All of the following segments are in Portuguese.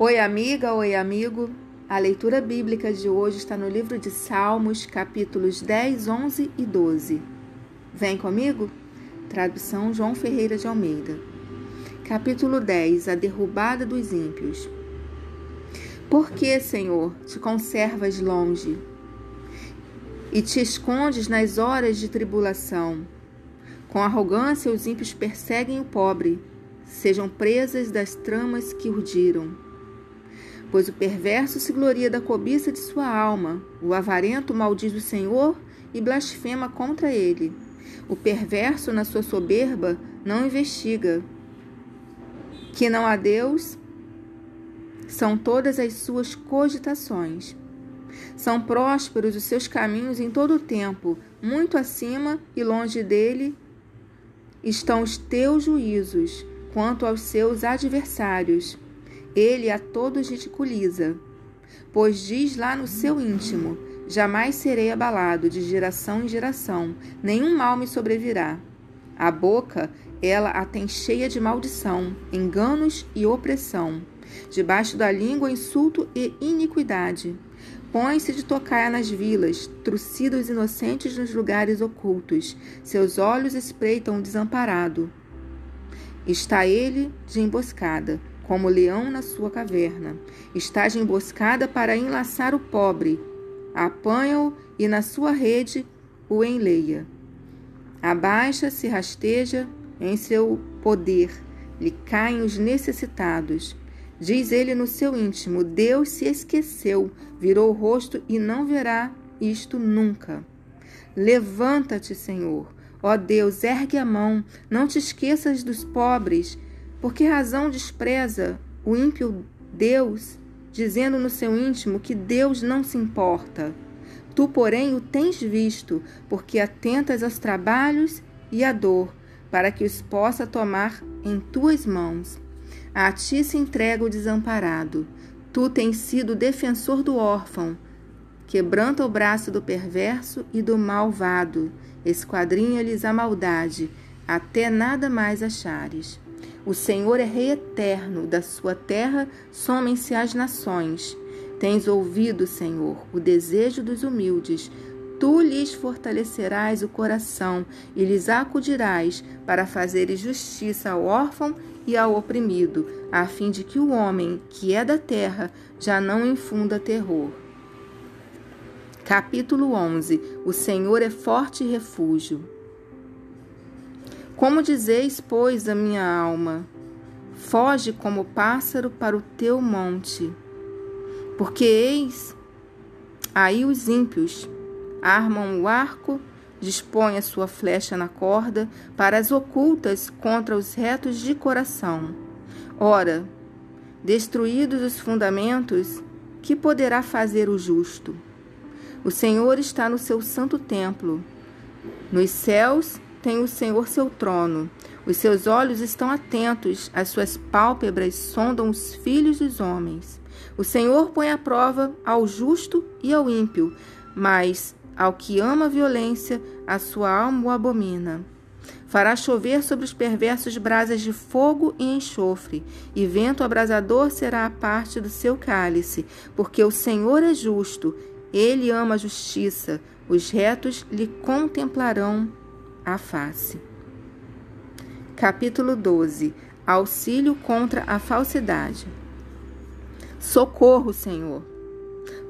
Oi, amiga, oi, amigo. A leitura bíblica de hoje está no livro de Salmos, capítulos 10, 11 e 12. Vem comigo? Tradução João Ferreira de Almeida. Capítulo 10 A derrubada dos ímpios. Por que, Senhor, te conservas longe e te escondes nas horas de tribulação? Com arrogância, os ímpios perseguem o pobre, sejam presas das tramas que urdiram pois o perverso se gloria da cobiça de sua alma, o avarento maldiz o Senhor e blasfema contra ele. O perverso, na sua soberba, não investiga. Que não há Deus são todas as suas cogitações. São prósperos os seus caminhos em todo o tempo, muito acima e longe dele estão os teus juízos quanto aos seus adversários. Ele a todos ridiculiza, pois diz lá no seu íntimo: Jamais serei abalado de geração em geração, nenhum mal me sobrevirá. A boca, ela a tem cheia de maldição, enganos e opressão. Debaixo da língua, insulto e iniquidade. Põe-se de tocaia nas vilas, trucida os inocentes nos lugares ocultos. Seus olhos espreitam o desamparado. Está ele de emboscada, como leão na sua caverna. Estás emboscada para enlaçar o pobre. Apanha-o e na sua rede o enleia. Abaixa-se, rasteja em seu poder, lhe caem os necessitados. Diz ele no seu íntimo: Deus se esqueceu, virou o rosto e não verá isto nunca. Levanta-te, Senhor. Ó Deus, ergue a mão, não te esqueças dos pobres por que razão despreza o ímpio Deus, dizendo no seu íntimo que Deus não se importa? Tu, porém, o tens visto, porque atentas aos trabalhos e à dor, para que os possa tomar em tuas mãos. A ti se entrega o desamparado. Tu tens sido defensor do órfão. Quebranta o braço do perverso e do malvado. Esquadrinha-lhes a maldade, até nada mais achares. O Senhor é Rei eterno, da sua terra somem-se as nações. Tens ouvido, Senhor, o desejo dos humildes. Tu lhes fortalecerás o coração e lhes acudirás para fazeres justiça ao órfão e ao oprimido, a fim de que o homem, que é da terra, já não infunda terror. Capítulo 11 O Senhor é forte refúgio. Como dizeis, pois, a minha alma, foge como pássaro para o teu monte, porque eis aí os ímpios armam o arco, dispõem a sua flecha na corda para as ocultas contra os retos de coração. Ora, destruídos os fundamentos, que poderá fazer o justo? O Senhor está no seu santo templo. Nos céus tem o Senhor seu trono. Os seus olhos estão atentos, as suas pálpebras sondam os filhos dos homens. O Senhor põe à prova ao justo e ao ímpio, mas ao que ama a violência, a sua alma o abomina. Fará chover sobre os perversos brasas de fogo e enxofre, e vento abrasador será a parte do seu cálice, porque o Senhor é justo, ele ama a justiça, os retos lhe contemplarão a face. Capítulo 12 Auxílio contra a falsidade. Socorro, Senhor,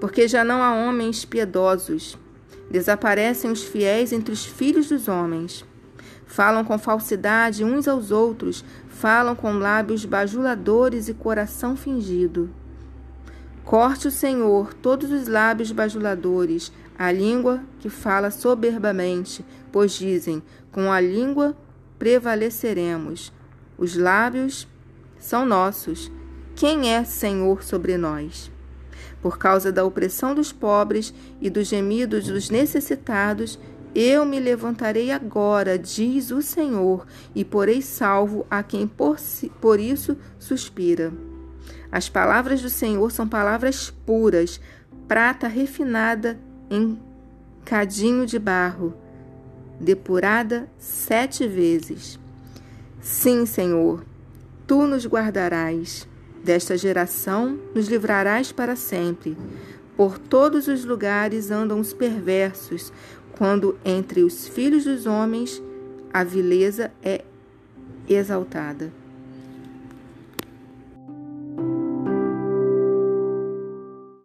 porque já não há homens piedosos. Desaparecem os fiéis entre os filhos dos homens. Falam com falsidade uns aos outros, falam com lábios bajuladores e coração fingido. Corte o Senhor todos os lábios bajuladores, a língua que fala soberbamente, pois dizem: com a língua prevaleceremos. Os lábios são nossos. Quem é Senhor sobre nós? Por causa da opressão dos pobres e dos gemidos dos necessitados, eu me levantarei agora, diz o Senhor, e porei salvo a quem por, si, por isso suspira. As palavras do Senhor são palavras puras, prata refinada em cadinho de barro, depurada sete vezes. Sim, Senhor, tu nos guardarás. Desta geração nos livrarás para sempre. Por todos os lugares andam os perversos, quando entre os filhos dos homens a vileza é exaltada.